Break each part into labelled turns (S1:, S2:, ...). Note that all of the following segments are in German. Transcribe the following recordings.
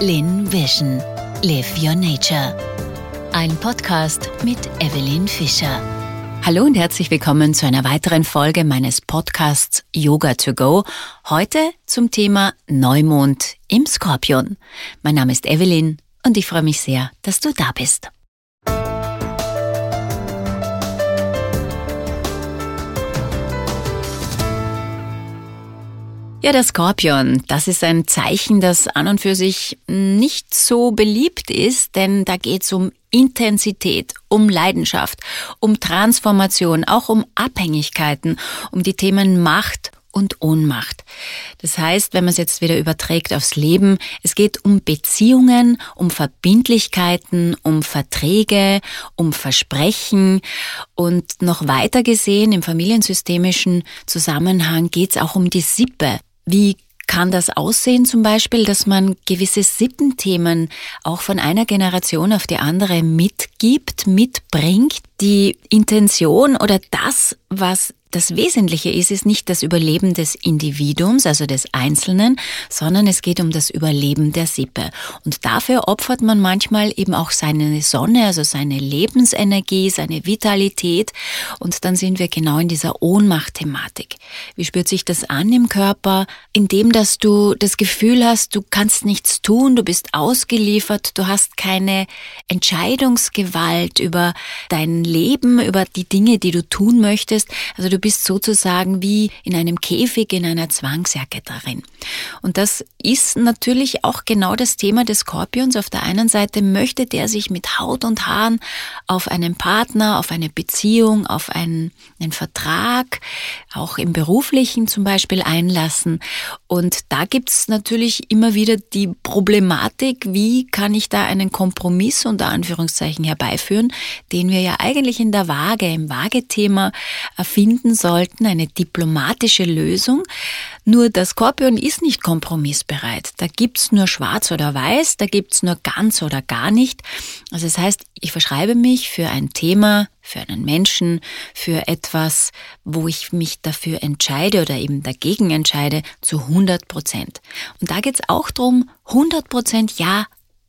S1: Lin Vision. Live Your Nature. Ein Podcast mit Evelyn Fischer. Hallo und herzlich willkommen zu einer weiteren Folge meines Podcasts Yoga to Go. Heute zum Thema Neumond im Skorpion. Mein Name ist Evelyn und ich freue mich sehr, dass du da bist. Ja, der Skorpion, das ist ein Zeichen, das an und für sich nicht so beliebt ist, denn da geht es um Intensität, um Leidenschaft, um Transformation, auch um Abhängigkeiten, um die Themen Macht und Ohnmacht. Das heißt, wenn man es jetzt wieder überträgt aufs Leben, es geht um Beziehungen, um Verbindlichkeiten, um Verträge, um Versprechen und noch weiter gesehen im familiensystemischen Zusammenhang geht es auch um die Sippe. Wie kann das aussehen zum Beispiel, dass man gewisse Sittenthemen auch von einer Generation auf die andere mitgibt, mitbringt? Die Intention oder das, was das Wesentliche ist, ist nicht das Überleben des Individuums, also des Einzelnen, sondern es geht um das Überleben der Sippe. Und dafür opfert man manchmal eben auch seine Sonne, also seine Lebensenergie, seine Vitalität. Und dann sind wir genau in dieser Ohnmacht-Thematik. Wie spürt sich das an im Körper? Indem, dass du das Gefühl hast, du kannst nichts tun, du bist ausgeliefert, du hast keine Entscheidungsgewalt über dein Leben, über die Dinge, die du tun möchtest. Also du Du bist sozusagen wie in einem Käfig in einer Zwangsjacke darin. Und das ist natürlich auch genau das Thema des Skorpions. Auf der einen Seite möchte der sich mit Haut und Haaren auf einen Partner, auf eine Beziehung, auf einen, einen Vertrag, auch im beruflichen zum Beispiel einlassen. Und da gibt's natürlich immer wieder die Problematik, wie kann ich da einen Kompromiss unter Anführungszeichen herbeiführen, den wir ja eigentlich in der Waage, im Waagethema finden finden sollten, eine diplomatische Lösung. Nur der Skorpion ist nicht kompromissbereit. Da gibt's nur schwarz oder weiß, da gibt's nur ganz oder gar nicht. Also das heißt, ich verschreibe mich für ein Thema, für einen Menschen, für etwas, wo ich mich dafür entscheide oder eben dagegen entscheide, zu 100 Prozent. Und da geht's auch drum, 100 Prozent Ja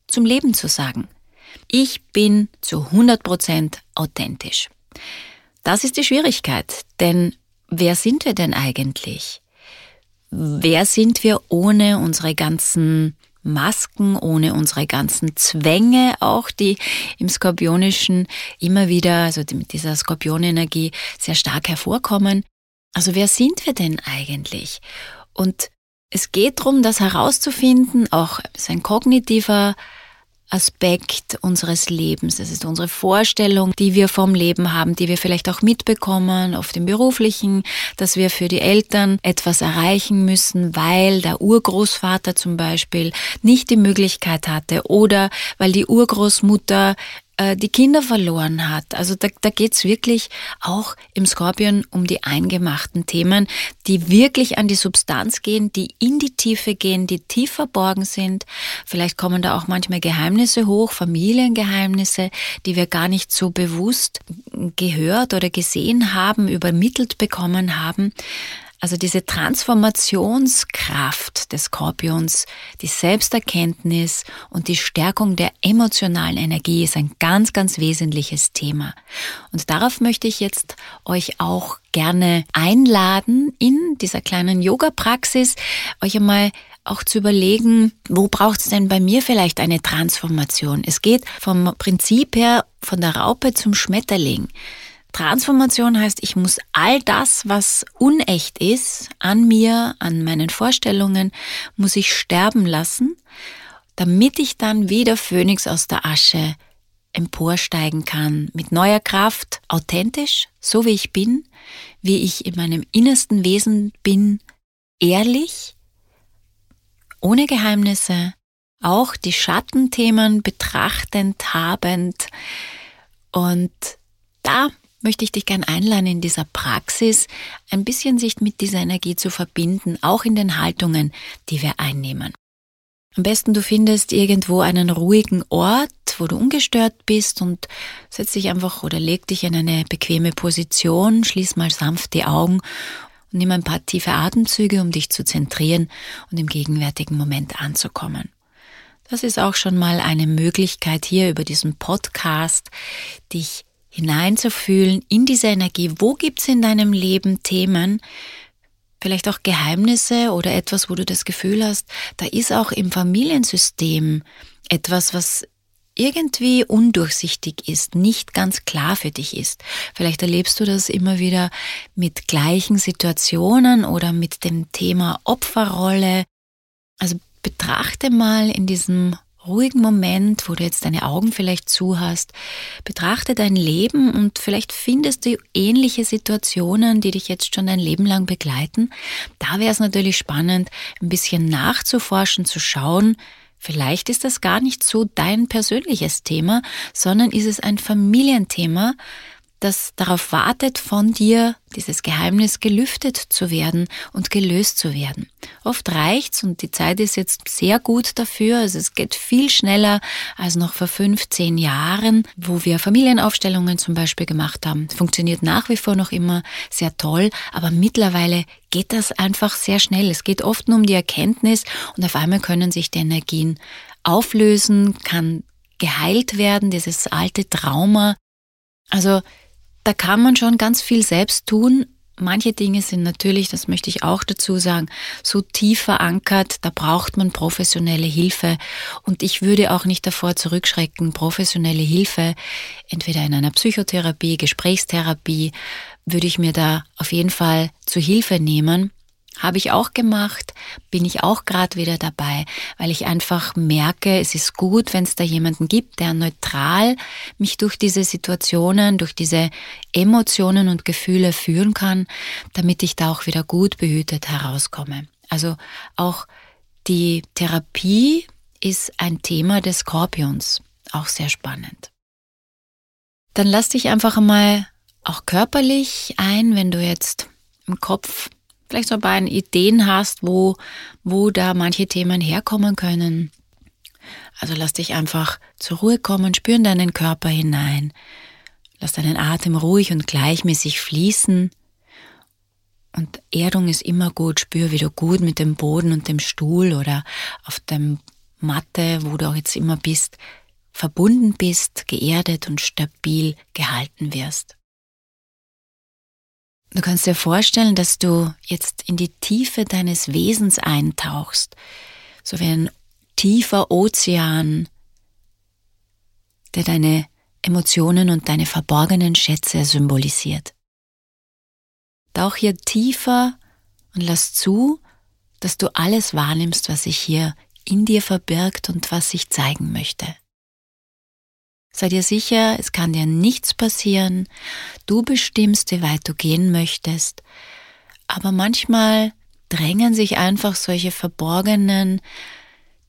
S1: zum Leben zu sagen. Ich bin zu 100 Prozent authentisch. Das ist die Schwierigkeit, denn wer sind wir denn eigentlich? Wer sind wir ohne unsere ganzen Masken, ohne unsere ganzen Zwänge auch, die im Skorpionischen immer wieder, also mit dieser Skorpionenergie sehr stark hervorkommen. Also wer sind wir denn eigentlich? Und es geht darum, das herauszufinden, auch sein kognitiver Aspekt unseres Lebens. Das ist unsere Vorstellung, die wir vom Leben haben, die wir vielleicht auch mitbekommen auf dem beruflichen, dass wir für die Eltern etwas erreichen müssen, weil der Urgroßvater zum Beispiel nicht die Möglichkeit hatte oder weil die Urgroßmutter äh, die Kinder verloren hat. Also da, da geht wirklich auch im Skorpion um die eingemachten Themen, die wirklich an die Substanz gehen, die in die Tiefe gehen, die tief verborgen sind. Vielleicht kommen da auch manchmal Geheimnisse hoch, Familiengeheimnisse, die wir gar nicht so bewusst gehört oder gesehen haben, übermittelt bekommen haben. Also diese Transformationskraft des Skorpions, die Selbsterkenntnis und die Stärkung der emotionalen Energie ist ein ganz, ganz wesentliches Thema. Und darauf möchte ich jetzt euch auch gerne einladen, in dieser kleinen Yoga-Praxis euch einmal auch zu überlegen, wo braucht es denn bei mir vielleicht eine Transformation? Es geht vom Prinzip her von der Raupe zum Schmetterling. Transformation heißt, ich muss all das, was unecht ist, an mir, an meinen Vorstellungen, muss ich sterben lassen, damit ich dann wie der Phönix aus der Asche emporsteigen kann, mit neuer Kraft, authentisch, so wie ich bin, wie ich in meinem innersten Wesen bin, ehrlich, ohne Geheimnisse, auch die Schattenthemen betrachtend, habend. Und da möchte ich dich gern einladen, in dieser Praxis ein bisschen sich mit dieser Energie zu verbinden, auch in den Haltungen, die wir einnehmen. Am besten du findest irgendwo einen ruhigen Ort, wo du ungestört bist und setz dich einfach oder leg dich in eine bequeme Position, schließ mal sanft die Augen und nimm ein paar tiefe Atemzüge, um dich zu zentrieren und im gegenwärtigen Moment anzukommen. Das ist auch schon mal eine Möglichkeit hier über diesen Podcast, dich hineinzufühlen in diese Energie. Wo gibt's in deinem Leben Themen, vielleicht auch Geheimnisse oder etwas, wo du das Gefühl hast, da ist auch im Familiensystem etwas, was irgendwie undurchsichtig ist, nicht ganz klar für dich ist. Vielleicht erlebst du das immer wieder mit gleichen Situationen oder mit dem Thema Opferrolle. Also betrachte mal in diesem ruhigen Moment, wo du jetzt deine Augen vielleicht zu hast, betrachte dein Leben und vielleicht findest du ähnliche Situationen, die dich jetzt schon dein Leben lang begleiten. Da wäre es natürlich spannend, ein bisschen nachzuforschen, zu schauen, Vielleicht ist das gar nicht so dein persönliches Thema, sondern ist es ein Familienthema, das darauf wartet, von dir dieses Geheimnis gelüftet zu werden und gelöst zu werden. Oft reicht's und die Zeit ist jetzt sehr gut dafür. Also es geht viel schneller als noch vor 15 Jahren, wo wir Familienaufstellungen zum Beispiel gemacht haben. Funktioniert nach wie vor noch immer sehr toll, aber mittlerweile geht das einfach sehr schnell. Es geht oft nur um die Erkenntnis und auf einmal können sich die Energien auflösen, kann geheilt werden, dieses alte Trauma. Also da kann man schon ganz viel selbst tun. Manche Dinge sind natürlich, das möchte ich auch dazu sagen, so tief verankert, da braucht man professionelle Hilfe. Und ich würde auch nicht davor zurückschrecken, professionelle Hilfe, entweder in einer Psychotherapie, Gesprächstherapie, würde ich mir da auf jeden Fall zu Hilfe nehmen. Habe ich auch gemacht, bin ich auch gerade wieder dabei, weil ich einfach merke, es ist gut, wenn es da jemanden gibt, der neutral mich durch diese Situationen, durch diese Emotionen und Gefühle führen kann, damit ich da auch wieder gut behütet herauskomme. Also auch die Therapie ist ein Thema des Skorpions, auch sehr spannend. Dann lass dich einfach einmal auch körperlich ein, wenn du jetzt im Kopf vielleicht so ein paar Ideen hast, wo, wo da manche Themen herkommen können. Also lass dich einfach zur Ruhe kommen, spür in deinen Körper hinein. Lass deinen Atem ruhig und gleichmäßig fließen. Und Erdung ist immer gut. Spür, wie du gut mit dem Boden und dem Stuhl oder auf dem Matte, wo du auch jetzt immer bist, verbunden bist, geerdet und stabil gehalten wirst. Du kannst dir vorstellen, dass du jetzt in die Tiefe deines Wesens eintauchst, so wie ein tiefer Ozean, der deine Emotionen und deine verborgenen Schätze symbolisiert. Tauch hier tiefer und lass zu, dass du alles wahrnimmst, was sich hier in dir verbirgt und was sich zeigen möchte. Sei dir sicher, es kann dir nichts passieren, du bestimmst, wie weit du gehen möchtest, aber manchmal drängen sich einfach solche verborgenen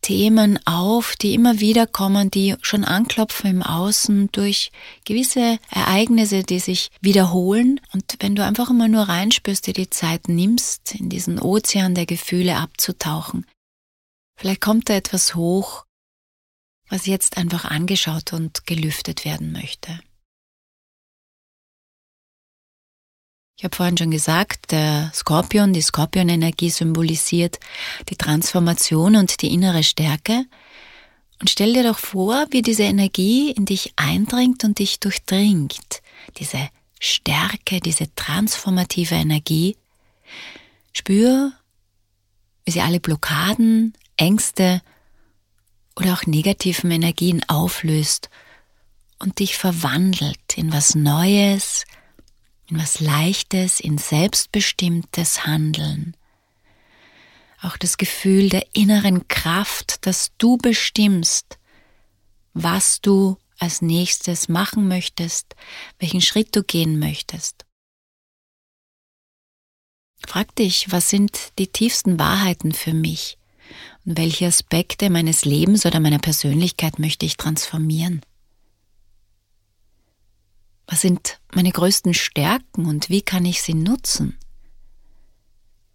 S1: Themen auf, die immer wieder kommen, die schon anklopfen im Außen durch gewisse Ereignisse, die sich wiederholen. Und wenn du einfach immer nur reinspürst, dir die Zeit nimmst, in diesen Ozean der Gefühle abzutauchen, vielleicht kommt da etwas hoch, was jetzt einfach angeschaut und gelüftet werden möchte. Ich habe vorhin schon gesagt, der Skorpion, die Skorpionenergie symbolisiert die Transformation und die innere Stärke. Und stell dir doch vor, wie diese Energie in dich eindringt und dich durchdringt. Diese Stärke, diese transformative Energie. Spür, wie sie alle Blockaden, Ängste oder auch negativen Energien auflöst und dich verwandelt in was Neues, in was Leichtes, in selbstbestimmtes Handeln. Auch das Gefühl der inneren Kraft, dass du bestimmst, was du als nächstes machen möchtest, welchen Schritt du gehen möchtest. Frag dich, was sind die tiefsten Wahrheiten für mich? Und welche Aspekte meines Lebens oder meiner Persönlichkeit möchte ich transformieren? Was sind meine größten Stärken und wie kann ich sie nutzen?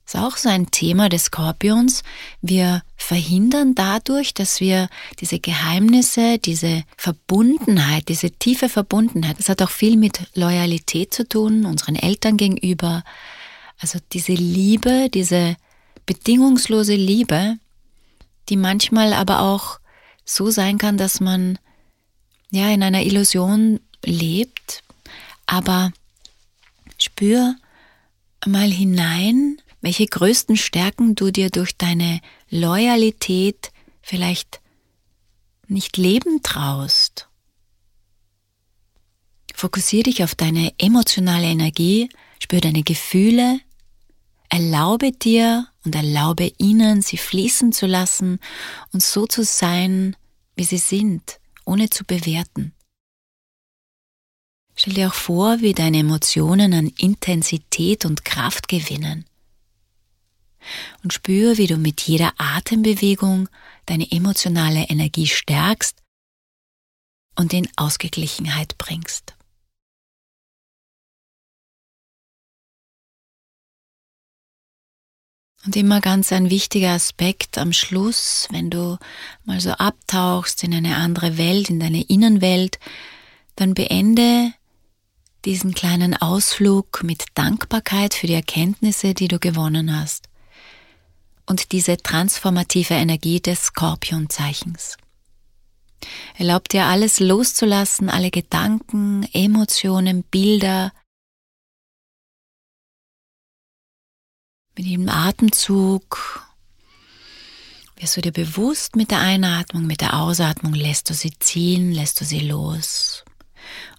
S1: Das ist auch so ein Thema des Skorpions. Wir verhindern dadurch, dass wir diese Geheimnisse, diese Verbundenheit, diese tiefe Verbundenheit, das hat auch viel mit Loyalität zu tun, unseren Eltern gegenüber. Also diese Liebe, diese bedingungslose Liebe, die manchmal aber auch so sein kann, dass man ja in einer Illusion lebt, aber spür mal hinein, welche größten Stärken du dir durch deine Loyalität vielleicht nicht leben traust. Fokussiere dich auf deine emotionale Energie, spür deine Gefühle, erlaube dir und erlaube ihnen, sie fließen zu lassen und so zu sein, wie sie sind, ohne zu bewerten. Stell dir auch vor, wie deine Emotionen an Intensität und Kraft gewinnen. Und spür, wie du mit jeder Atembewegung deine emotionale Energie stärkst und in Ausgeglichenheit bringst. Und immer ganz ein wichtiger Aspekt am Schluss, wenn du mal so abtauchst in eine andere Welt, in deine Innenwelt, dann beende diesen kleinen Ausflug mit Dankbarkeit für die Erkenntnisse, die du gewonnen hast und diese transformative Energie des Skorpionzeichens. Erlaub dir alles loszulassen, alle Gedanken, Emotionen, Bilder. Mit jedem Atemzug wirst du dir bewusst mit der Einatmung, mit der Ausatmung lässt du sie ziehen, lässt du sie los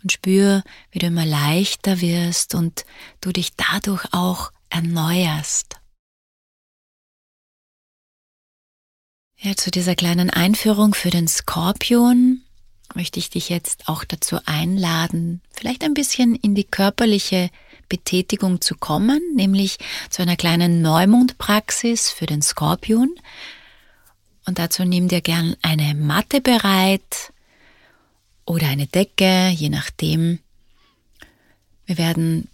S1: und spür, wie du immer leichter wirst und du dich dadurch auch erneuerst. Ja, zu dieser kleinen Einführung für den Skorpion möchte ich dich jetzt auch dazu einladen, vielleicht ein bisschen in die körperliche Betätigung zu kommen, nämlich zu einer kleinen Neumondpraxis für den Skorpion. Und dazu nimm dir gern eine Matte bereit, oder eine Decke, je nachdem. Wir werden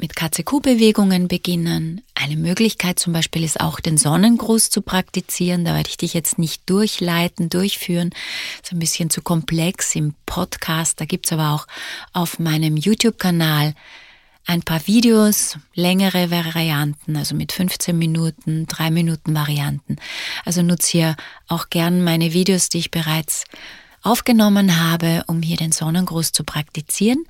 S1: mit KCQ-Bewegungen beginnen. Eine Möglichkeit zum Beispiel ist auch den Sonnengruß zu praktizieren. Da werde ich dich jetzt nicht durchleiten, durchführen. Ist ein bisschen zu komplex im Podcast. Da gibt's aber auch auf meinem YouTube-Kanal ein paar Videos, längere Varianten, also mit 15 Minuten, 3 Minuten Varianten. Also nutze hier auch gern meine Videos, die ich bereits aufgenommen habe, um hier den Sonnengruß zu praktizieren.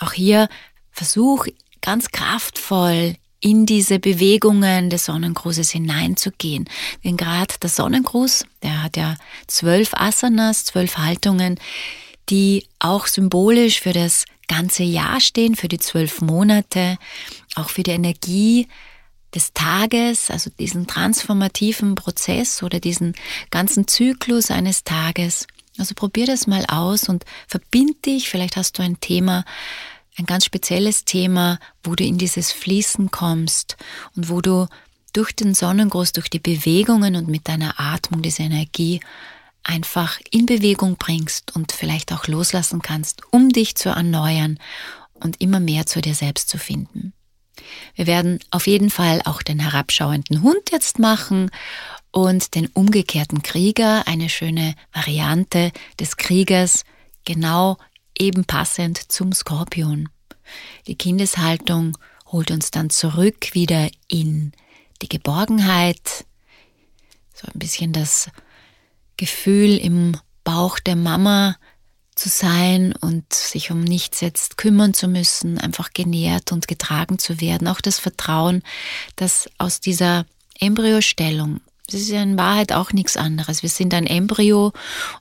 S1: Auch hier versuch ganz kraftvoll in diese Bewegungen des Sonnengrußes hineinzugehen. Denn gerade der Sonnengruß, der hat ja zwölf Asanas, zwölf Haltungen, die auch symbolisch für das ganze Jahr stehen, für die zwölf Monate, auch für die Energie des Tages, also diesen transformativen Prozess oder diesen ganzen Zyklus eines Tages. Also probier das mal aus und verbind dich. Vielleicht hast du ein Thema, ein ganz spezielles Thema, wo du in dieses Fließen kommst und wo du durch den Sonnengruß, durch die Bewegungen und mit deiner Atmung diese Energie einfach in Bewegung bringst und vielleicht auch loslassen kannst, um dich zu erneuern und immer mehr zu dir selbst zu finden. Wir werden auf jeden Fall auch den herabschauenden Hund jetzt machen und den umgekehrten Krieger, eine schöne Variante des Kriegers, genau eben passend zum Skorpion. Die Kindeshaltung holt uns dann zurück wieder in die Geborgenheit, so ein bisschen das Gefühl im Bauch der Mama zu sein und sich um nichts jetzt kümmern zu müssen, einfach genährt und getragen zu werden. Auch das Vertrauen, dass aus dieser Embryostellung das ist ja in Wahrheit auch nichts anderes. Wir sind ein Embryo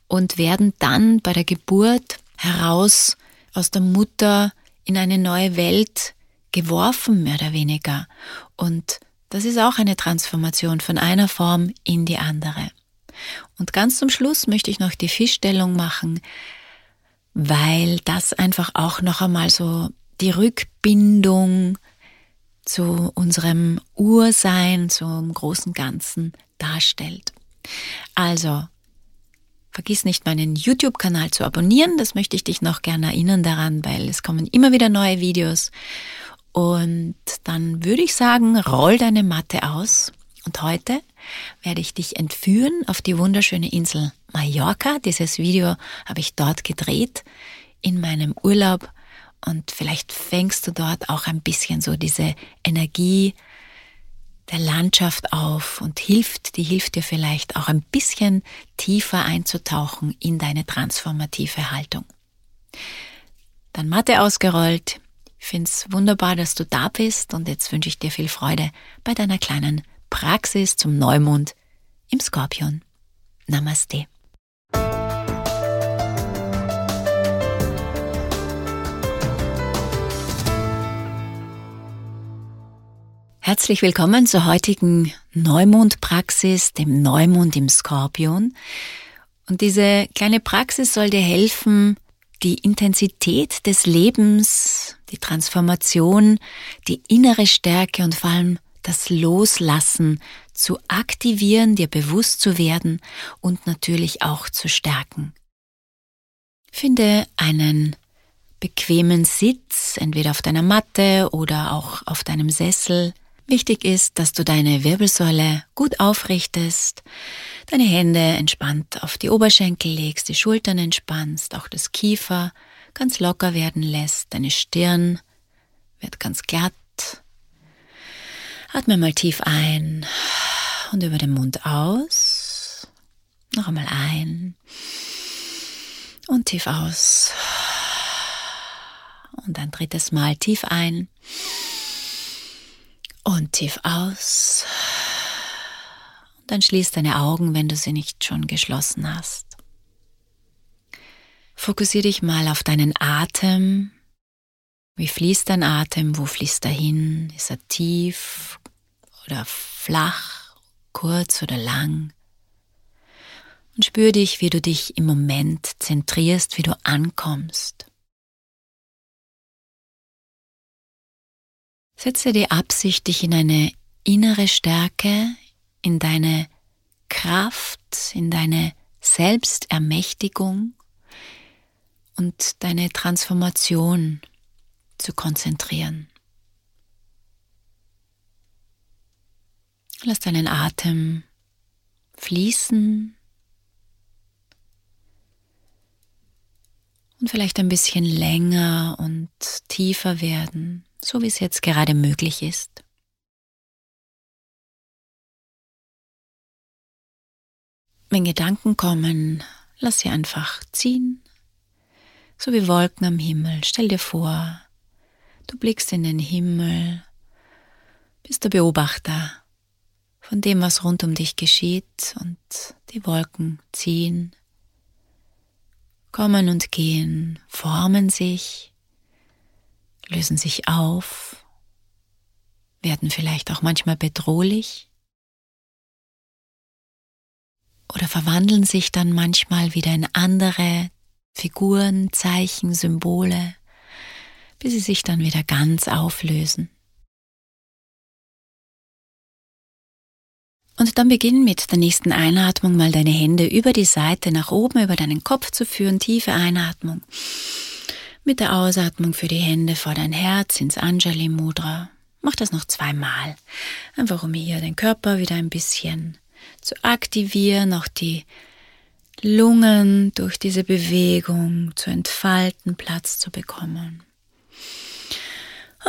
S1: und werden dann bei der Geburt heraus aus der Mutter in eine neue Welt geworfen, mehr oder weniger. Und das ist auch eine Transformation von einer Form in die andere. Und ganz zum Schluss möchte ich noch die Fischstellung machen, weil das einfach auch noch einmal so die Rückbindung zu unserem Ursein, zum großen Ganzen darstellt. Also, vergiss nicht meinen YouTube-Kanal zu abonnieren, das möchte ich dich noch gerne erinnern daran, weil es kommen immer wieder neue Videos. Und dann würde ich sagen, roll deine Matte aus. Und heute werde ich dich entführen auf die wunderschöne Insel Mallorca. Dieses Video habe ich dort gedreht in meinem Urlaub. Und vielleicht fängst du dort auch ein bisschen so diese Energie der Landschaft auf und hilft, die hilft dir vielleicht auch ein bisschen tiefer einzutauchen in deine transformative Haltung. Dann Matte ausgerollt. Ich finde es wunderbar, dass du da bist und jetzt wünsche ich dir viel Freude bei deiner kleinen Praxis zum Neumond im Skorpion. Namaste. Herzlich willkommen zur heutigen Neumondpraxis, dem Neumond im Skorpion. Und diese kleine Praxis soll dir helfen, die Intensität des Lebens, die Transformation, die innere Stärke und vor allem das Loslassen zu aktivieren, dir bewusst zu werden und natürlich auch zu stärken. Finde einen bequemen Sitz, entweder auf deiner Matte oder auch auf deinem Sessel, Wichtig ist, dass du deine Wirbelsäule gut aufrichtest, deine Hände entspannt auf die Oberschenkel legst, die Schultern entspannst, auch das Kiefer ganz locker werden lässt, deine Stirn wird ganz glatt. Atme mal tief ein und über den Mund aus. Noch einmal ein und tief aus. Und ein drittes Mal tief ein und tief aus. Und dann schließ deine Augen, wenn du sie nicht schon geschlossen hast. Fokussiere dich mal auf deinen Atem. Wie fließt dein Atem? Wo fließt er hin? Ist er tief oder flach, kurz oder lang? Und spür dich, wie du dich im Moment zentrierst, wie du ankommst. Setze die Absicht, dich in eine innere Stärke, in deine Kraft, in deine Selbstermächtigung und deine Transformation zu konzentrieren. Lass deinen Atem fließen und vielleicht ein bisschen länger und tiefer werden so wie es jetzt gerade möglich ist. Wenn Gedanken kommen, lass sie einfach ziehen, so wie Wolken am Himmel. Stell dir vor, du blickst in den Himmel, bist der Beobachter von dem, was rund um dich geschieht und die Wolken ziehen, kommen und gehen, formen sich lösen sich auf, werden vielleicht auch manchmal bedrohlich oder verwandeln sich dann manchmal wieder in andere Figuren, Zeichen, Symbole, bis sie sich dann wieder ganz auflösen. Und dann beginn mit der nächsten Einatmung mal deine Hände über die Seite nach oben, über deinen Kopf zu führen, tiefe Einatmung. Mit der Ausatmung für die Hände vor dein Herz ins Anjali Mudra. Mach das noch zweimal. Einfach um hier den Körper wieder ein bisschen zu aktivieren, auch die Lungen durch diese Bewegung zu entfalten, Platz zu bekommen.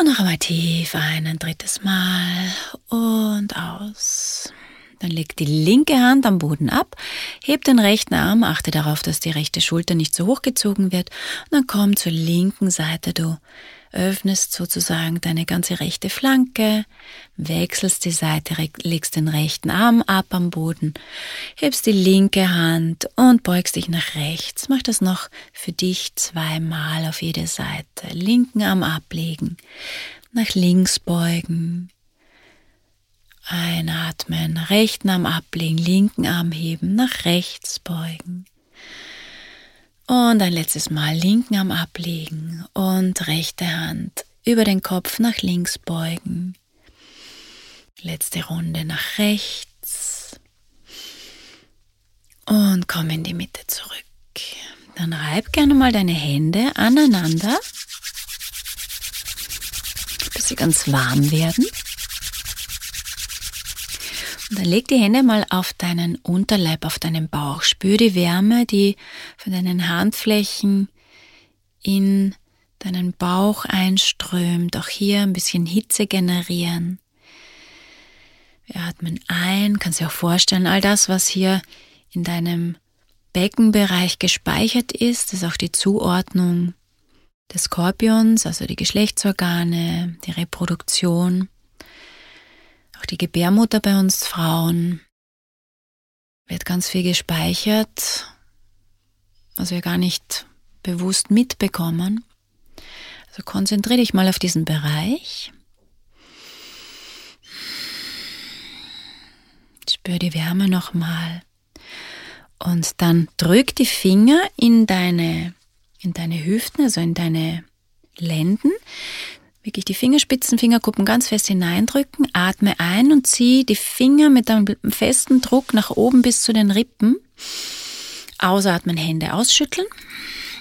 S1: Und noch einmal tief ein, ein drittes Mal und aus. Dann leg die linke Hand am Boden ab, heb den rechten Arm, achte darauf, dass die rechte Schulter nicht zu hoch gezogen wird und dann komm zur linken Seite. Du öffnest sozusagen deine ganze rechte Flanke, wechselst die Seite, legst den rechten Arm ab am Boden, hebst die linke Hand und beugst dich nach rechts. Mach das noch für dich zweimal auf jede Seite. Linken Arm ablegen, nach links beugen, Einatmen, rechten Arm ablegen, linken Arm heben, nach rechts beugen. Und ein letztes Mal linken Arm ablegen und rechte Hand über den Kopf nach links beugen. Letzte Runde nach rechts. Und komm in die Mitte zurück. Dann reib gerne mal deine Hände aneinander, bis sie ganz warm werden. Dann leg die Hände mal auf deinen Unterleib, auf deinen Bauch. Spür die Wärme, die von deinen Handflächen in deinen Bauch einströmt. Auch hier ein bisschen Hitze generieren. Wir atmen ein, kannst dir auch vorstellen, all das, was hier in deinem Beckenbereich gespeichert ist, ist auch die Zuordnung des Skorpions, also die Geschlechtsorgane, die Reproduktion, auch die Gebärmutter bei uns Frauen, wird ganz viel gespeichert, was wir gar nicht bewusst mitbekommen. Also konzentriere dich mal auf diesen Bereich. Spür die Wärme nochmal. Und dann drück die Finger in deine, in deine Hüften, also in deine Lenden. Wirklich die Fingerspitzen, Fingerkuppen ganz fest hineindrücken. Atme ein und zieh die Finger mit einem festen Druck nach oben bis zu den Rippen. Ausatmen, Hände ausschütteln.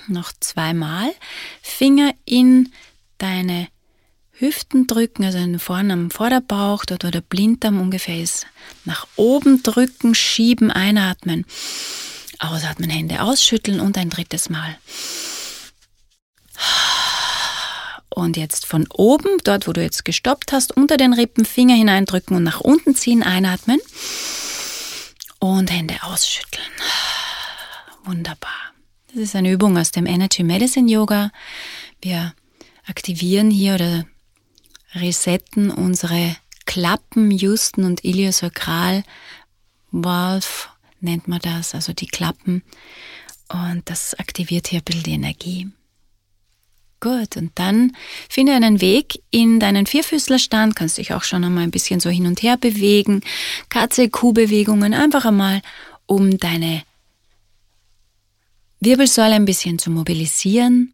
S1: Noch zweimal. Finger in deine Hüften drücken, also vorne am Vorderbauch, dort wo der Blinddarm ungefähr ist. Nach oben drücken, schieben, einatmen. Ausatmen, Hände ausschütteln und ein drittes Mal. Und jetzt von oben, dort wo du jetzt gestoppt hast, unter den Rippen Finger hineindrücken und nach unten ziehen, einatmen. Und Hände ausschütteln. Wunderbar. Das ist eine Übung aus dem Energy Medicine Yoga. Wir aktivieren hier oder resetten unsere Klappen, Justen und Iliosakral Valve nennt man das, also die Klappen. Und das aktiviert hier ein bisschen die Energie. Gut, und dann finde einen Weg in deinen Vierfüßlerstand, kannst dich auch schon einmal ein bisschen so hin und her bewegen, Katze-Kuh-Bewegungen, einfach einmal, um deine Wirbelsäule ein bisschen zu mobilisieren.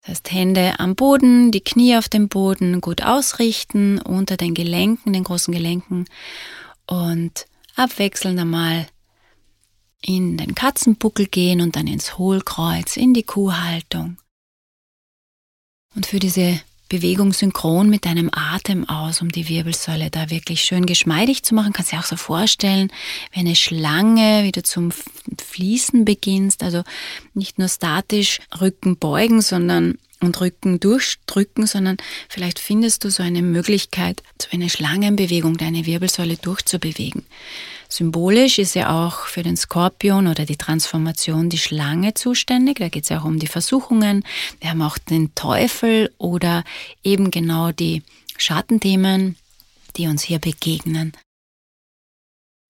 S1: Das heißt, Hände am Boden, die Knie auf dem Boden gut ausrichten, unter den Gelenken, den großen Gelenken und abwechselnd einmal in den Katzenbuckel gehen und dann ins Hohlkreuz, in die Kuhhaltung. Und für diese Bewegung synchron mit deinem Atem aus, um die Wirbelsäule da wirklich schön geschmeidig zu machen. Kannst du dir auch so vorstellen, wie eine Schlange, wie du zum Fließen beginnst. Also nicht nur statisch Rücken beugen, sondern und Rücken durchdrücken, sondern vielleicht findest du so eine Möglichkeit, so eine Schlangenbewegung, deine Wirbelsäule durchzubewegen. Symbolisch ist ja auch für den Skorpion oder die Transformation die Schlange zuständig. Da geht es ja auch um die Versuchungen. Wir haben auch den Teufel oder eben genau die Schattenthemen, die uns hier begegnen.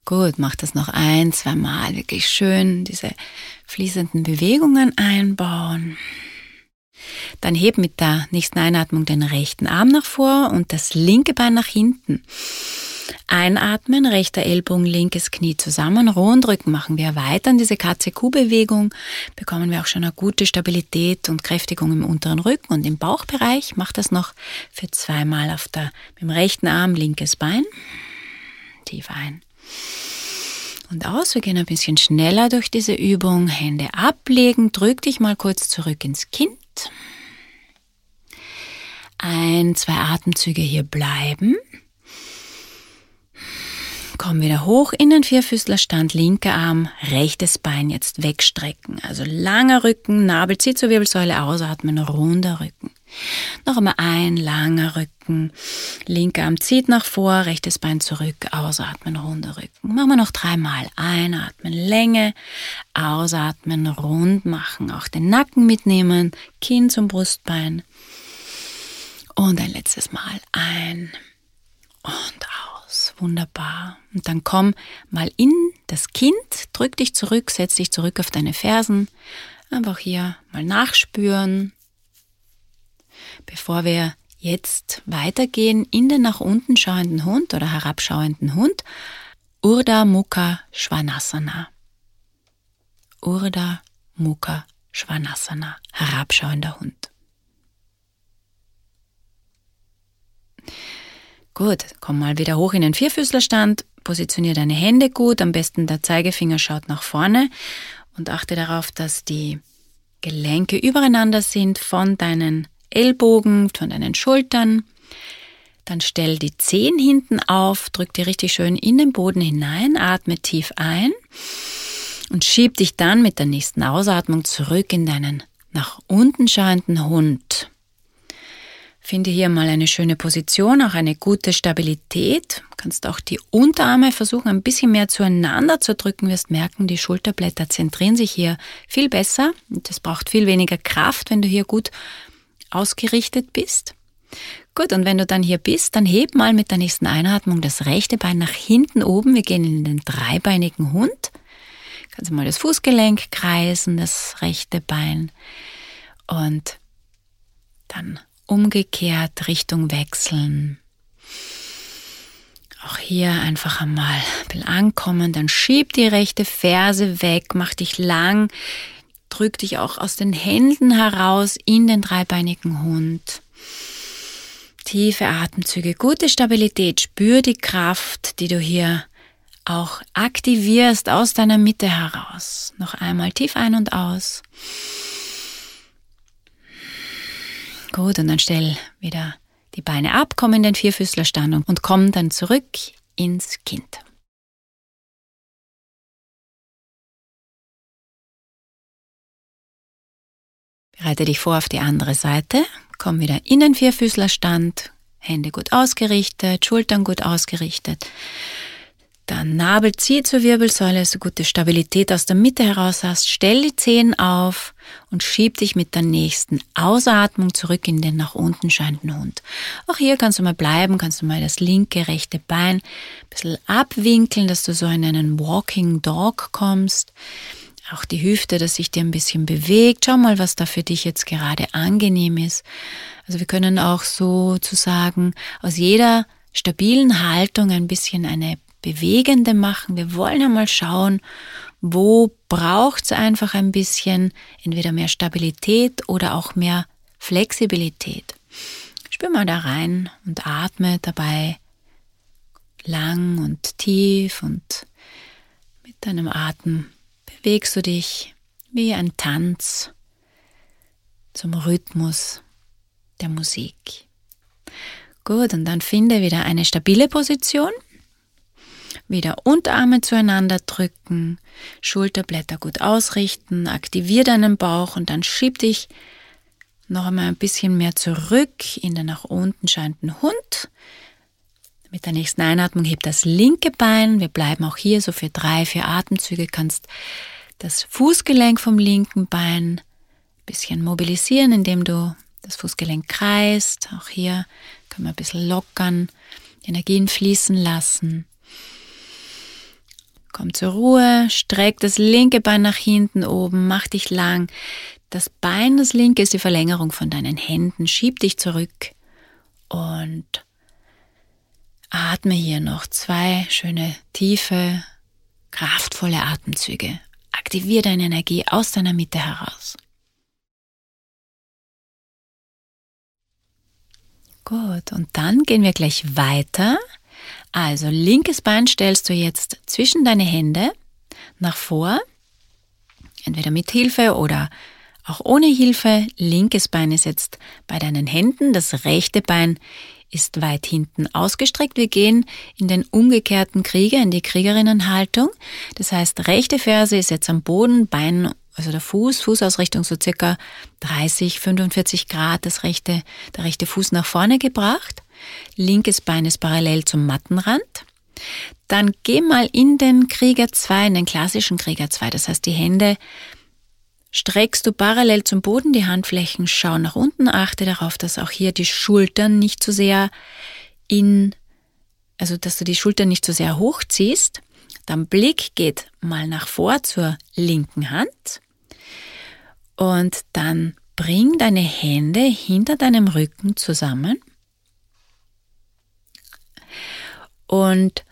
S1: Gut, mach das noch ein, zwei Mal wirklich schön, diese fließenden Bewegungen einbauen. Dann heb mit der nächsten Einatmung den rechten Arm nach vor und das linke Bein nach hinten. Einatmen, rechter Ellbogen, linkes Knie zusammen, Rundrücken machen wir weiter. Diese KCQ-Bewegung bekommen wir auch schon eine gute Stabilität und Kräftigung im unteren Rücken und im Bauchbereich. Mach das noch für zweimal auf der, mit dem rechten Arm, linkes Bein. Tief ein. Und aus. Wir gehen ein bisschen schneller durch diese Übung. Hände ablegen. Drück dich mal kurz zurück ins Kind. Ein, zwei Atemzüge hier bleiben. Komm wieder hoch in den Vierfüßlerstand, linker Arm, rechtes Bein jetzt wegstrecken. Also langer Rücken, Nabel zieht zur Wirbelsäule, ausatmen, runder Rücken. Noch einmal ein, langer Rücken, linker Arm zieht nach vor, rechtes Bein zurück, ausatmen, runder Rücken. Machen wir noch dreimal. Einatmen, Länge, ausatmen, rund machen. Auch den Nacken mitnehmen, Kinn zum Brustbein. Und ein letztes Mal ein und aus aus. Wunderbar. Und dann komm mal in das Kind, drück dich zurück, setz dich zurück auf deine Fersen. Einfach hier mal nachspüren. Bevor wir jetzt weitergehen in den nach unten schauenden Hund oder herabschauenden Hund, Urda Mukha Svanasana. Urda Mukha Svanasana, herabschauender Hund. Gut, komm mal wieder hoch in den Vierfüßlerstand, positioniere deine Hände gut, am besten der Zeigefinger schaut nach vorne und achte darauf, dass die Gelenke übereinander sind von deinen Ellbogen, von deinen Schultern. Dann stell die Zehen hinten auf, drück die richtig schön in den Boden hinein, atme tief ein und schieb dich dann mit der nächsten Ausatmung zurück in deinen nach unten schauenden Hund. Finde hier mal eine schöne Position, auch eine gute Stabilität. Kannst auch die Unterarme versuchen, ein bisschen mehr zueinander zu drücken. Wirst merken, die Schulterblätter zentrieren sich hier viel besser. Und das braucht viel weniger Kraft, wenn du hier gut ausgerichtet bist. Gut, und wenn du dann hier bist, dann heb mal mit der nächsten Einatmung das rechte Bein nach hinten oben. Wir gehen in den dreibeinigen Hund. Kannst du mal das Fußgelenk kreisen, das rechte Bein. Und dann umgekehrt Richtung wechseln. Auch hier einfach einmal ankommen, dann schieb die rechte Ferse weg, mach dich lang, drück dich auch aus den Händen heraus in den dreibeinigen Hund. Tiefe Atemzüge, gute Stabilität, spür die Kraft, die du hier auch aktivierst aus deiner Mitte heraus. Noch einmal tief ein und aus. Gut, und dann stell wieder die Beine ab, komm in den Vierfüßlerstand und komm dann zurück ins Kind. Bereite dich vor auf die andere Seite, komm wieder in den Vierfüßlerstand, Hände gut ausgerichtet, Schultern gut ausgerichtet. Dann Nabel zieh zur Wirbelsäule, so gute Stabilität aus der Mitte heraus hast. Stell die Zehen auf und schieb dich mit der nächsten Ausatmung zurück in den nach unten scheinenden Hund. Auch hier kannst du mal bleiben, kannst du mal das linke, rechte Bein ein bisschen abwinkeln, dass du so in einen Walking Dog kommst. Auch die Hüfte, dass sich dir ein bisschen bewegt. Schau mal, was da für dich jetzt gerade angenehm ist. Also wir können auch sozusagen aus jeder stabilen Haltung ein bisschen eine bewegende machen. Wir wollen einmal schauen, wo braucht es einfach ein bisschen entweder mehr Stabilität oder auch mehr Flexibilität. Spür mal da rein und atme dabei lang und tief und mit deinem Atem bewegst du dich wie ein Tanz zum Rhythmus der Musik. Gut, und dann finde wieder eine stabile Position. Wieder Unterarme zueinander drücken, Schulterblätter gut ausrichten, aktivier deinen Bauch und dann schieb dich noch einmal ein bisschen mehr zurück in den nach unten scheinenden Hund. Mit der nächsten Einatmung heb das linke Bein. Wir bleiben auch hier so für drei, vier Atemzüge. Kannst das Fußgelenk vom linken Bein ein bisschen mobilisieren, indem du das Fußgelenk kreist. Auch hier können wir ein bisschen lockern, Energien fließen lassen. Komm zur Ruhe, streck das linke Bein nach hinten oben, mach dich lang. Das Bein, das linke, ist die Verlängerung von deinen Händen. Schieb dich zurück und atme hier noch zwei schöne, tiefe, kraftvolle Atemzüge. Aktiviere deine Energie aus deiner Mitte heraus. Gut, und dann gehen wir gleich weiter also linkes Bein stellst du jetzt zwischen deine Hände nach vor, entweder mit Hilfe oder auch ohne Hilfe. Linkes Bein ist jetzt bei deinen Händen, das rechte Bein ist weit hinten ausgestreckt. Wir gehen in den umgekehrten Krieger, in die Kriegerinnenhaltung. Das heißt, rechte Ferse ist jetzt am Boden, Bein, also der Fuß, Fußausrichtung so circa 30, 45 Grad, das rechte, der rechte Fuß nach vorne gebracht linkes Bein ist parallel zum Mattenrand. Dann geh mal in den Krieger 2, in den klassischen Krieger 2. Das heißt, die Hände streckst du parallel zum Boden, die Handflächen schauen nach unten. Achte darauf, dass auch hier die Schultern nicht zu so sehr in, also dass du die Schultern nicht zu so sehr hochziehst. Dann Blick geht mal nach vor zur linken Hand. Und dann bring deine Hände hinter deinem Rücken zusammen Und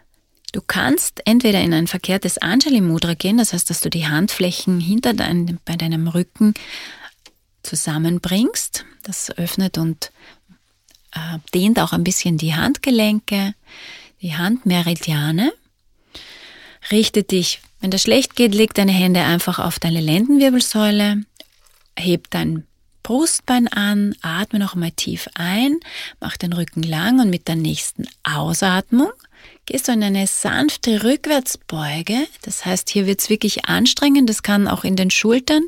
S1: du kannst entweder in ein verkehrtes Anjali Mudra gehen, das heißt, dass du die Handflächen hinter dein, bei deinem Rücken zusammenbringst. Das öffnet und äh, dehnt auch ein bisschen die Handgelenke, die Handmeridiane. Richte dich, wenn das schlecht geht, leg deine Hände einfach auf deine Lendenwirbelsäule, heb dein Brustbein an, atme noch einmal tief ein, mach den Rücken lang und mit der nächsten Ausatmung gehst du in eine sanfte Rückwärtsbeuge. Das heißt, hier wird es wirklich anstrengend. Das kann auch in den Schultern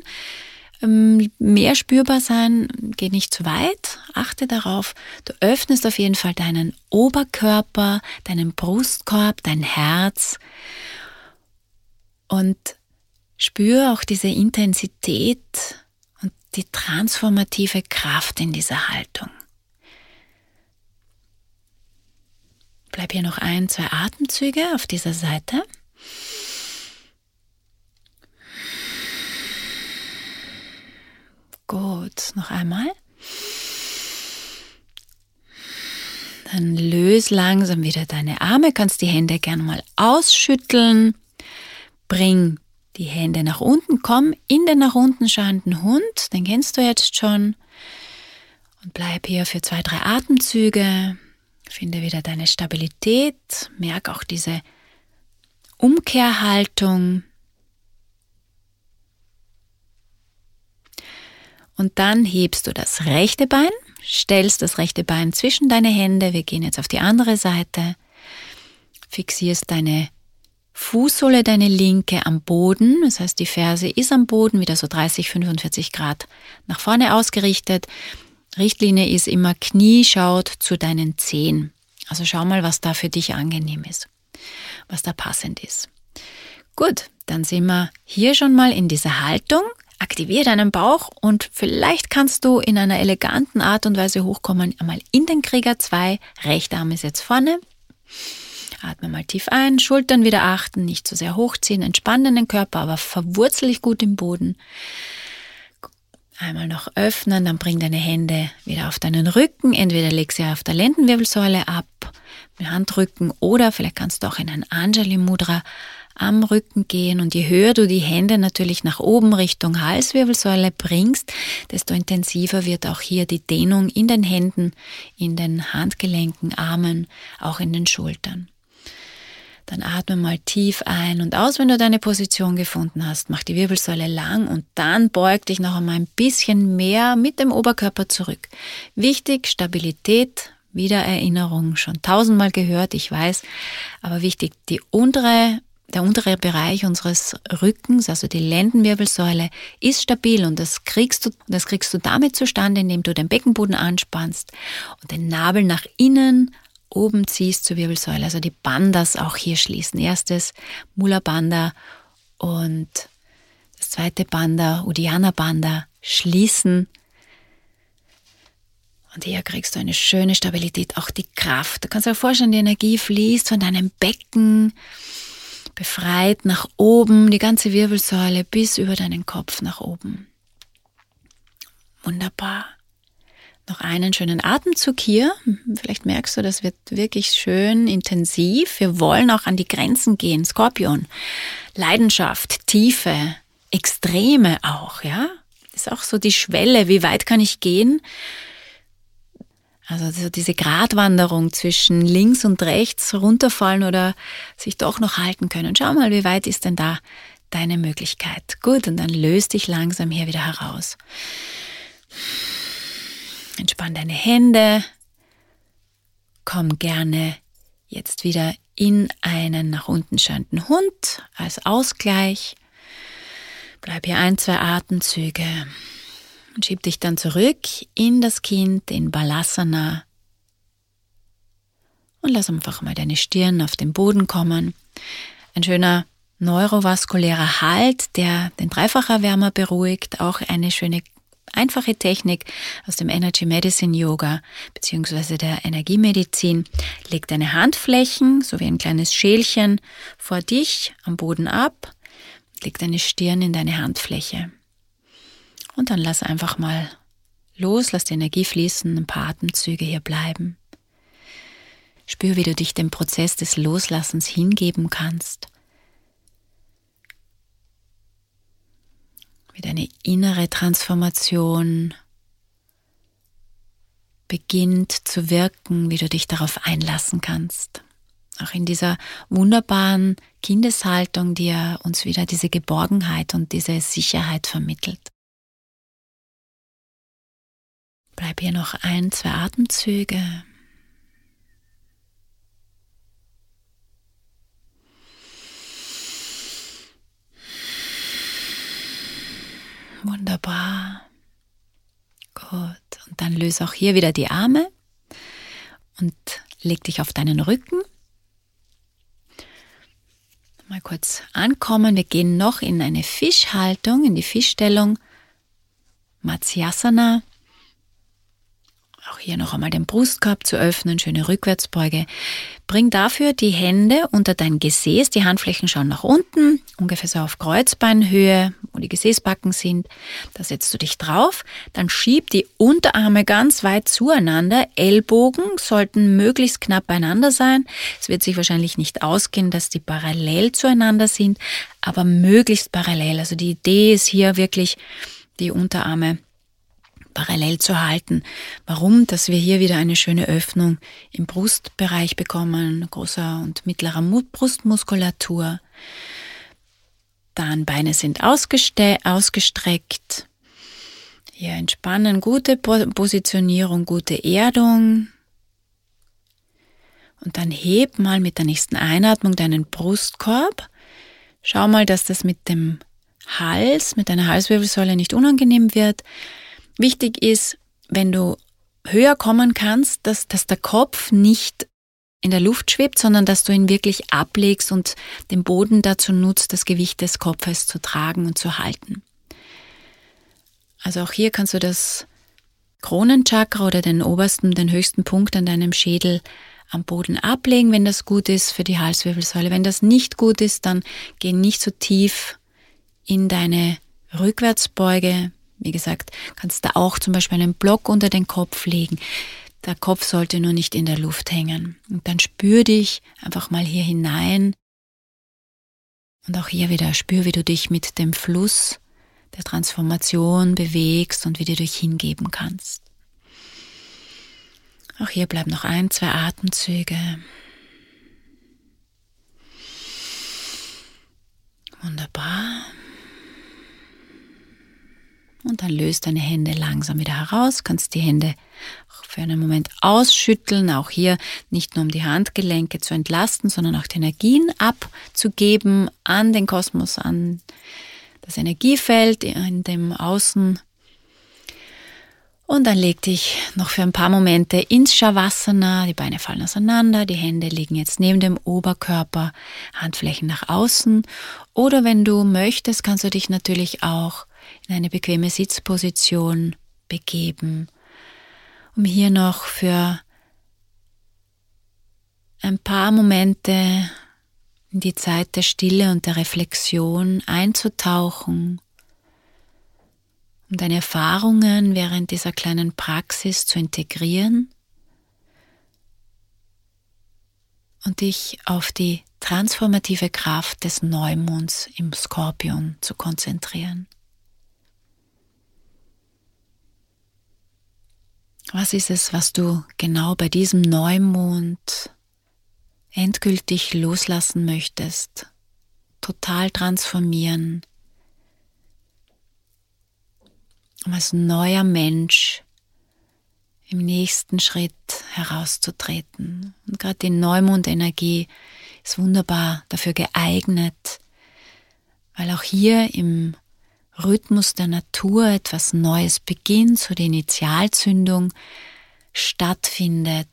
S1: ähm, mehr spürbar sein, geh nicht zu weit, achte darauf, du öffnest auf jeden Fall deinen Oberkörper, deinen Brustkorb, dein Herz und spür auch diese Intensität und die transformative Kraft in dieser Haltung. Bleib hier noch ein, zwei Atemzüge auf dieser Seite. Gut, noch einmal. Dann löse langsam wieder deine Arme, kannst die Hände gerne mal ausschütteln. Bring die Hände nach unten, komm in den nach unten schauenden Hund, den kennst du jetzt schon. Und bleib hier für zwei, drei Atemzüge. Finde wieder deine Stabilität, merk auch diese Umkehrhaltung. Und dann hebst du das rechte Bein, stellst das rechte Bein zwischen deine Hände. Wir gehen jetzt auf die andere Seite. Fixierst deine Fußsohle, deine linke am Boden. Das heißt, die Ferse ist am Boden, wieder so 30, 45 Grad nach vorne ausgerichtet. Richtlinie ist immer Knie schaut zu deinen Zehen. Also schau mal, was da für dich angenehm ist, was da passend ist. Gut, dann sind wir hier schon mal in dieser Haltung. Aktiviere deinen Bauch und vielleicht kannst du in einer eleganten Art und Weise hochkommen, einmal in den Krieger 2. Rechter Arm ist jetzt vorne. Atme mal tief ein, Schultern wieder achten, nicht zu so sehr hochziehen, entspannen den Körper, aber verwurzel dich gut im Boden. Einmal noch öffnen, dann bring deine Hände wieder auf deinen Rücken. Entweder leg sie auf der Lendenwirbelsäule ab, mit Handrücken, oder vielleicht kannst du auch in ein Anjali Mudra am Rücken gehen und je höher du die Hände natürlich nach oben Richtung Halswirbelsäule bringst, desto intensiver wird auch hier die Dehnung in den Händen, in den Handgelenken, Armen, auch in den Schultern. Dann atme mal tief ein und aus, wenn du deine Position gefunden hast. Mach die Wirbelsäule lang und dann beug dich noch einmal ein bisschen mehr mit dem Oberkörper zurück. Wichtig, Stabilität, Wiedererinnerung, schon tausendmal gehört, ich weiß, aber wichtig, die untere der untere Bereich unseres Rückens, also die Lendenwirbelsäule, ist stabil und das kriegst du, das kriegst du damit zustande, indem du den Beckenboden anspannst und den Nabel nach innen oben ziehst zur Wirbelsäule, also die Bandas auch hier schließen. Erstes Mula Banda und das zweite Banda, Udiana Banda, schließen. Und hier kriegst du eine schöne Stabilität, auch die Kraft. Du kannst dir vorstellen, die Energie fließt von deinem Becken, befreit nach oben, die ganze Wirbelsäule bis über deinen Kopf nach oben. Wunderbar. Noch einen schönen Atemzug hier. Vielleicht merkst du, das wird wirklich schön intensiv. Wir wollen auch an die Grenzen gehen. Skorpion. Leidenschaft, Tiefe, Extreme auch, ja? Ist auch so die Schwelle. Wie weit kann ich gehen? Also so diese Gratwanderung zwischen links und rechts runterfallen oder sich doch noch halten können. Schau mal, wie weit ist denn da deine Möglichkeit? Gut, und dann löst dich langsam hier wieder heraus. Entspann deine Hände. Komm gerne jetzt wieder in einen nach unten schauenden Hund als Ausgleich. Bleib hier ein, zwei Atemzüge und schieb dich dann zurück in das Kind, in Balasana. Und lass einfach mal deine Stirn auf den Boden kommen. Ein schöner neurovaskulärer Halt, der den Dreifacherwärmer beruhigt, auch eine schöne einfache Technik aus dem Energy Medicine Yoga bzw. der Energiemedizin. Leg deine Handflächen so wie ein kleines Schälchen vor dich am Boden ab. Leg deine Stirn in deine Handfläche. Und dann lass einfach mal los, lass die Energie fließen, ein paar Atemzüge hier bleiben. Spür, wie du dich dem Prozess des Loslassens hingeben kannst. Wie deine innere Transformation beginnt zu wirken, wie du dich darauf einlassen kannst. Auch in dieser wunderbaren Kindeshaltung, die ja uns wieder diese Geborgenheit und diese Sicherheit vermittelt. Bleib hier noch ein, zwei Atemzüge. Wunderbar. Gut. Und dann löse auch hier wieder die Arme und leg dich auf deinen Rücken. Mal kurz ankommen. Wir gehen noch in eine Fischhaltung, in die Fischstellung. Matsyasana. Auch hier noch einmal den Brustkorb zu öffnen, schöne Rückwärtsbeuge. Bring dafür die Hände unter dein Gesäß, die Handflächen schauen nach unten, ungefähr so auf Kreuzbeinhöhe, wo die Gesäßbacken sind. Da setzt du dich drauf, dann schieb die Unterarme ganz weit zueinander, Ellbogen sollten möglichst knapp beieinander sein. Es wird sich wahrscheinlich nicht ausgehen, dass die parallel zueinander sind, aber möglichst parallel. Also die Idee ist hier wirklich, die Unterarme parallel zu halten. Warum? Dass wir hier wieder eine schöne Öffnung im Brustbereich bekommen, großer und mittlerer Brustmuskulatur. Dann Beine sind ausgestreckt. Hier entspannen, gute Positionierung, gute Erdung. Und dann heb mal mit der nächsten Einatmung deinen Brustkorb. Schau mal, dass das mit dem Hals, mit deiner Halswirbelsäule nicht unangenehm wird. Wichtig ist, wenn du höher kommen kannst, dass, dass der Kopf nicht in der Luft schwebt, sondern dass du ihn wirklich ablegst und den Boden dazu nutzt, das Gewicht des Kopfes zu tragen und zu halten. Also auch hier kannst du das Kronenchakra oder den obersten, den höchsten Punkt an deinem Schädel am Boden ablegen, wenn das gut ist für die Halswirbelsäule. Wenn das nicht gut ist, dann geh nicht so tief in deine Rückwärtsbeuge, wie gesagt, kannst du auch zum Beispiel einen Block unter den Kopf legen. Der Kopf sollte nur nicht in der Luft hängen. Und dann spür dich einfach mal hier hinein. Und auch hier wieder spür, wie du dich mit dem Fluss der Transformation bewegst und wie du dich hingeben kannst. Auch hier bleiben noch ein, zwei Atemzüge. Wunderbar. Und dann löst deine Hände langsam wieder heraus, kannst die Hände für einen Moment ausschütteln, auch hier nicht nur um die Handgelenke zu entlasten, sondern auch die Energien abzugeben an den Kosmos, an das Energiefeld in dem Außen. Und dann leg dich noch für ein paar Momente ins Shavasana, die Beine fallen auseinander, die Hände liegen jetzt neben dem Oberkörper, Handflächen nach außen. Oder wenn du möchtest, kannst du dich natürlich auch in eine bequeme Sitzposition begeben, um hier noch für ein paar Momente in die Zeit der Stille und der Reflexion einzutauchen, um deine Erfahrungen während dieser kleinen Praxis zu integrieren und dich auf die transformative Kraft des Neumonds im Skorpion zu konzentrieren. Was ist es, was du genau bei diesem Neumond endgültig loslassen möchtest, total transformieren, um als neuer Mensch im nächsten Schritt herauszutreten. Und gerade die Neumondenergie ist wunderbar dafür geeignet, weil auch hier im Rhythmus der Natur etwas Neues beginnt, so die Initialzündung stattfindet.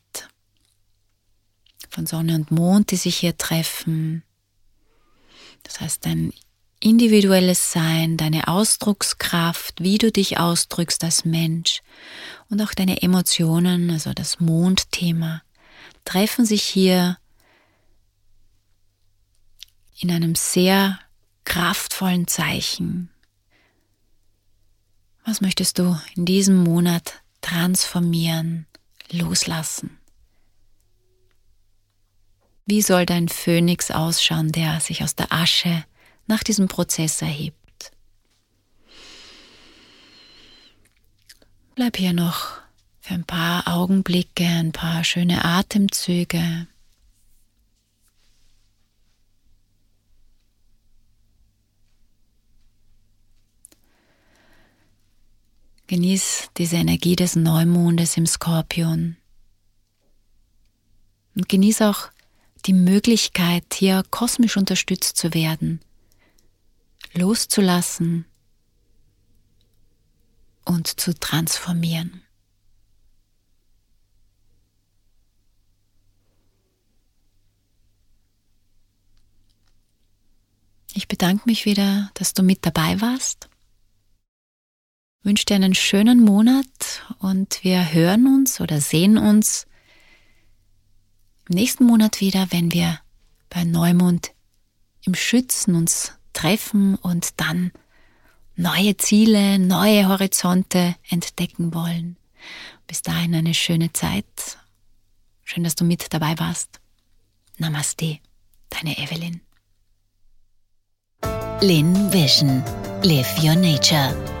S1: Von Sonne und Mond, die sich hier treffen. Das heißt, dein individuelles Sein, deine Ausdruckskraft, wie du dich ausdrückst als Mensch und auch deine Emotionen, also das Mondthema, treffen sich hier in einem sehr kraftvollen Zeichen, was möchtest du in diesem Monat transformieren, loslassen? Wie soll dein Phönix ausschauen, der sich aus der Asche nach diesem Prozess erhebt? Bleib hier noch für ein paar Augenblicke, ein paar schöne Atemzüge. Genieß diese Energie des Neumondes im Skorpion. Und genieß auch die Möglichkeit, hier kosmisch unterstützt zu werden, loszulassen und zu transformieren. Ich bedanke mich wieder, dass du mit dabei warst. Wünsche dir einen schönen Monat und wir hören uns oder sehen uns im nächsten Monat wieder, wenn wir bei Neumond im Schützen uns treffen und dann neue Ziele, neue Horizonte entdecken wollen. Bis dahin eine schöne Zeit. Schön, dass du mit dabei warst. Namaste, deine Evelyn.
S2: Lin Vision. Live Your Nature.